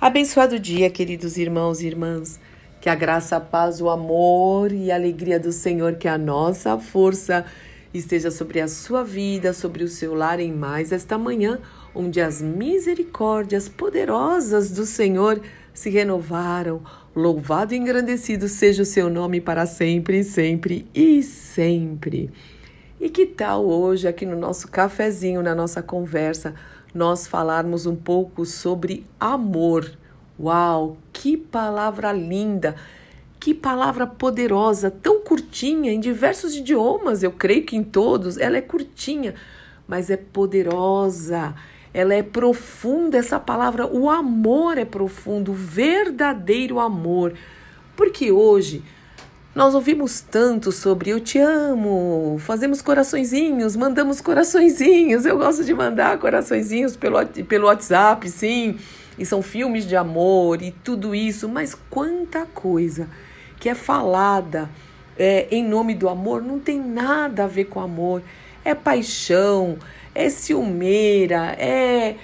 Abençoado dia, queridos irmãos e irmãs. Que a graça, a paz, o amor e a alegria do Senhor, que a nossa força esteja sobre a sua vida, sobre o seu lar em mais esta manhã, onde as misericórdias poderosas do Senhor se renovaram. Louvado e engrandecido seja o seu nome para sempre, sempre e sempre. E que tal hoje, aqui no nosso cafezinho, na nossa conversa, nós falarmos um pouco sobre amor. Uau, que palavra linda! Que palavra poderosa, tão curtinha, em diversos idiomas, eu creio que em todos, ela é curtinha, mas é poderosa, ela é profunda, essa palavra, o amor é profundo, o verdadeiro amor. Porque hoje nós ouvimos tanto sobre eu te amo, fazemos coraçõezinhos, mandamos coraçõezinhos. Eu gosto de mandar coraçõezinhos pelo, pelo WhatsApp, sim. E são filmes de amor e tudo isso, mas quanta coisa que é falada é, em nome do amor não tem nada a ver com amor. É paixão, é ciumeira, é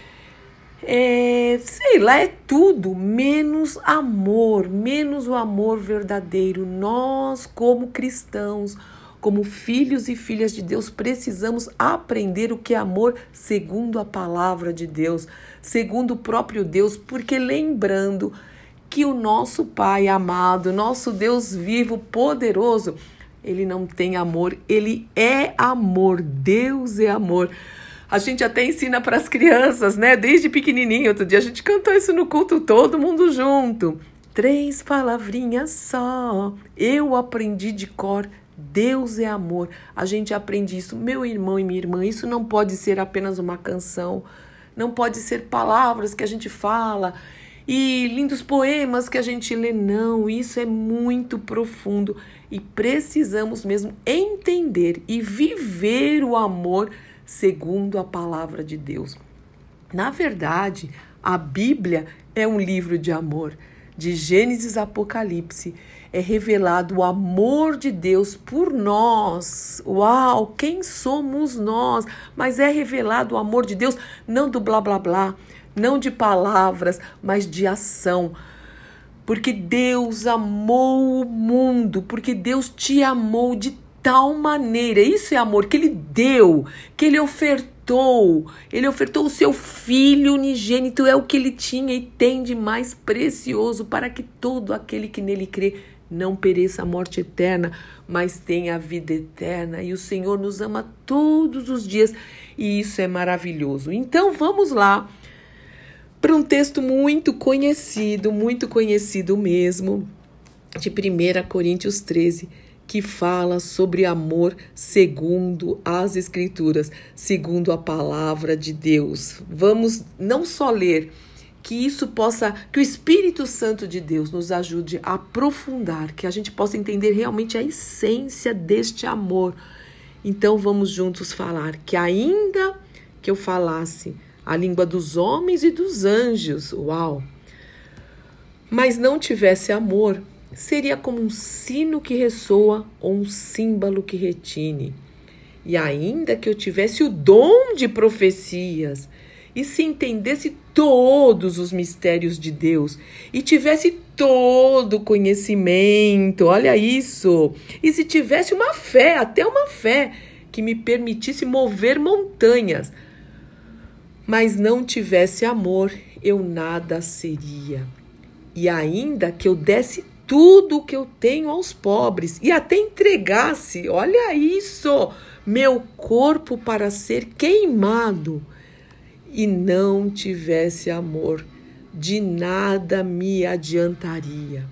é, sei lá, é tudo menos amor, menos o amor verdadeiro. Nós, como cristãos, como filhos e filhas de Deus, precisamos aprender o que é amor segundo a palavra de Deus, segundo o próprio Deus, porque lembrando que o nosso Pai amado, nosso Deus vivo, poderoso, ele não tem amor, ele é amor. Deus é amor. A gente até ensina para as crianças, né? Desde pequenininho. Outro dia a gente cantou isso no culto, todo mundo junto. Três palavrinhas só. Eu aprendi de cor. Deus é amor. A gente aprende isso. Meu irmão e minha irmã, isso não pode ser apenas uma canção. Não pode ser palavras que a gente fala e lindos poemas que a gente lê. Não, isso é muito profundo e precisamos mesmo entender e viver o amor segundo a palavra de Deus. Na verdade, a Bíblia é um livro de amor. De Gênesis a Apocalipse é revelado o amor de Deus por nós. Uau, quem somos nós? Mas é revelado o amor de Deus não do blá blá blá, não de palavras, mas de ação. Porque Deus amou o mundo, porque Deus te amou de tal maneira, isso é amor, que ele deu, que ele ofertou. Ele ofertou o seu filho unigênito, é o que ele tinha e tem de mais precioso para que todo aquele que nele crê não pereça a morte eterna, mas tenha a vida eterna. E o Senhor nos ama todos os dias e isso é maravilhoso. Então vamos lá para um texto muito conhecido, muito conhecido mesmo, de 1 Coríntios 13 que fala sobre amor segundo as Escrituras, segundo a palavra de Deus. Vamos não só ler, que isso possa, que o Espírito Santo de Deus nos ajude a aprofundar, que a gente possa entender realmente a essência deste amor. Então vamos juntos falar que ainda que eu falasse a língua dos homens e dos anjos, uau! Mas não tivesse amor, seria como um sino que ressoa ou um símbolo que retine. E ainda que eu tivesse o dom de profecias, e se entendesse todos os mistérios de Deus, e tivesse todo o conhecimento, olha isso, e se tivesse uma fé, até uma fé, que me permitisse mover montanhas, mas não tivesse amor, eu nada seria. E ainda que eu desse tudo o que eu tenho aos pobres e até entregasse, olha isso, meu corpo para ser queimado e não tivesse amor, de nada me adiantaria.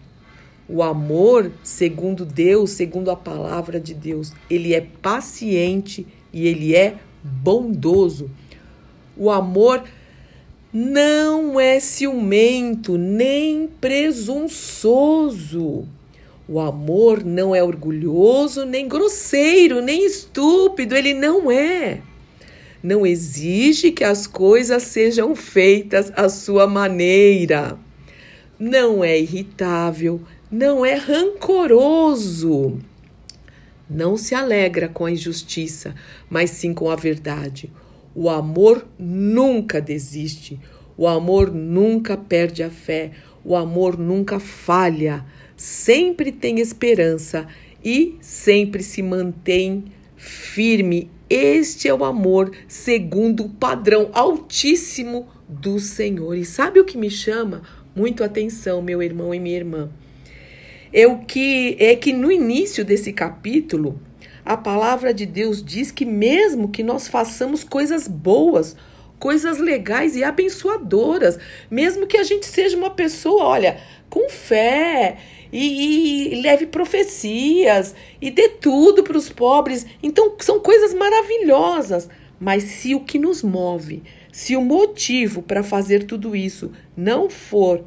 O amor, segundo Deus, segundo a palavra de Deus, ele é paciente e ele é bondoso. O amor não é ciumento nem presunçoso. O amor não é orgulhoso, nem grosseiro, nem estúpido, ele não é. Não exige que as coisas sejam feitas à sua maneira. Não é irritável, não é rancoroso. Não se alegra com a injustiça, mas sim com a verdade. O amor nunca desiste. O amor nunca perde a fé, o amor nunca falha, sempre tem esperança e sempre se mantém firme. Este é o amor segundo o padrão altíssimo do Senhor. E sabe o que me chama muito atenção, meu irmão e minha irmã? É o que é que no início desse capítulo, a palavra de Deus diz que mesmo que nós façamos coisas boas, coisas legais e abençoadoras, mesmo que a gente seja uma pessoa, olha, com fé e, e leve profecias e dê tudo para os pobres. Então, são coisas maravilhosas. Mas se o que nos move, se o motivo para fazer tudo isso não for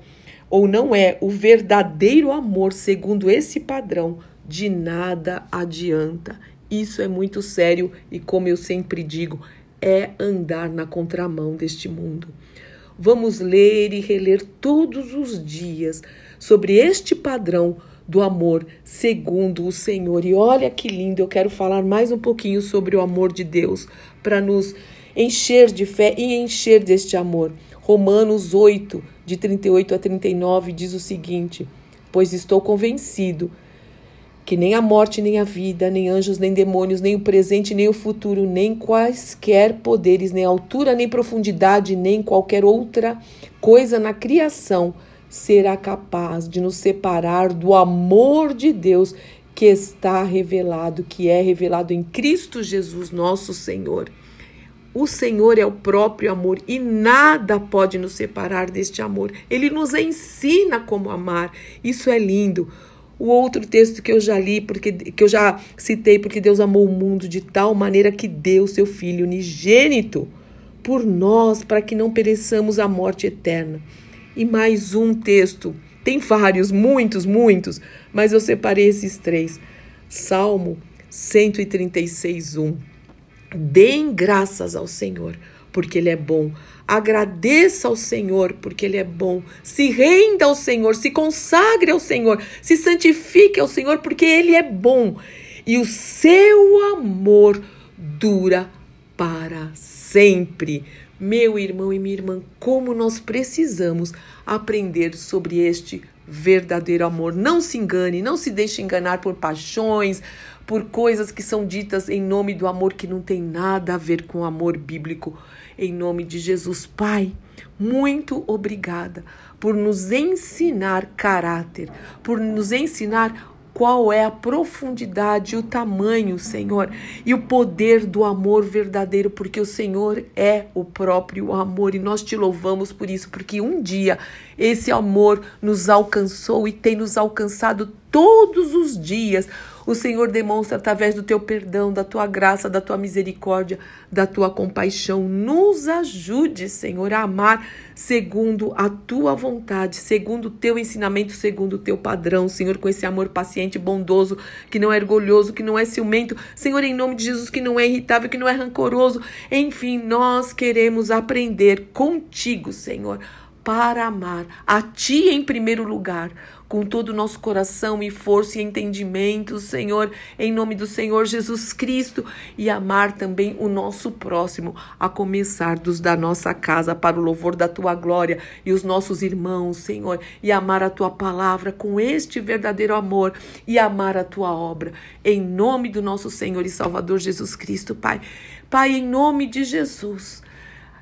ou não é o verdadeiro amor segundo esse padrão, de nada adianta. Isso é muito sério e, como eu sempre digo, é andar na contramão deste mundo. Vamos ler e reler todos os dias sobre este padrão do amor segundo o Senhor. E olha que lindo, eu quero falar mais um pouquinho sobre o amor de Deus para nos encher de fé e encher deste amor. Romanos 8, de 38 a 39, diz o seguinte: Pois estou convencido que nem a morte, nem a vida, nem anjos, nem demônios, nem o presente, nem o futuro, nem quaisquer poderes, nem altura, nem profundidade, nem qualquer outra coisa na criação será capaz de nos separar do amor de Deus que está revelado, que é revelado em Cristo Jesus, nosso Senhor. O Senhor é o próprio amor e nada pode nos separar deste amor. Ele nos ensina como amar. Isso é lindo. O outro texto que eu já li, porque que eu já citei, porque Deus amou o mundo de tal maneira que deu seu filho unigênito por nós, para que não pereçamos a morte eterna. E mais um texto, tem vários, muitos, muitos, mas eu separei esses três. Salmo 136, 1. Deem graças ao Senhor, porque Ele é bom Agradeça ao Senhor, porque Ele é bom. Se renda ao Senhor, se consagre ao Senhor, se santifique ao Senhor, porque Ele é bom. E o seu amor dura para sempre. Meu irmão e minha irmã, como nós precisamos aprender sobre este verdadeiro amor. Não se engane, não se deixe enganar por paixões, por coisas que são ditas em nome do amor que não tem nada a ver com o amor bíblico. Em nome de Jesus, Pai, muito obrigada por nos ensinar caráter, por nos ensinar qual é a profundidade, o tamanho, Senhor, e o poder do amor verdadeiro, porque o Senhor é o próprio amor e nós te louvamos por isso, porque um dia esse amor nos alcançou e tem nos alcançado todos os dias o Senhor demonstra através do teu perdão, da tua graça, da tua misericórdia, da tua compaixão. Nos ajude, Senhor, a amar segundo a tua vontade, segundo o teu ensinamento, segundo o teu padrão, Senhor, com esse amor paciente, bondoso, que não é orgulhoso, que não é ciumento, Senhor, em nome de Jesus, que não é irritável, que não é rancoroso. Enfim, nós queremos aprender contigo, Senhor, para amar a ti em primeiro lugar com todo o nosso coração e força e entendimento, Senhor, em nome do Senhor Jesus Cristo, e amar também o nosso próximo, a começar dos da nossa casa, para o louvor da tua glória, e os nossos irmãos, Senhor, e amar a tua palavra com este verdadeiro amor, e amar a tua obra, em nome do nosso Senhor e Salvador Jesus Cristo, Pai. Pai, em nome de Jesus.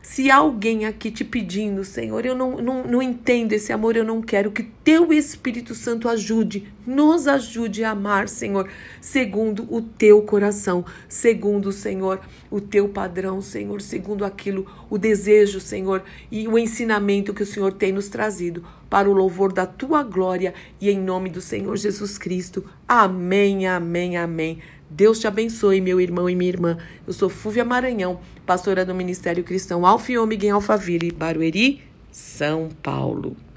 Se alguém aqui te pedindo, Senhor, eu não, não, não entendo esse amor, eu não quero que teu Espírito Santo ajude, nos ajude a amar, Senhor, segundo o teu coração, segundo, Senhor, o teu padrão, Senhor, segundo aquilo, o desejo, Senhor, e o ensinamento que o Senhor tem nos trazido para o louvor da tua glória e em nome do Senhor Jesus Cristo. Amém, amém, amém. Deus te abençoe, meu irmão e minha irmã. Eu sou Fúvia Maranhão, pastora do Ministério Cristão Alfa e Ômega em Alphaville, Barueri, São Paulo.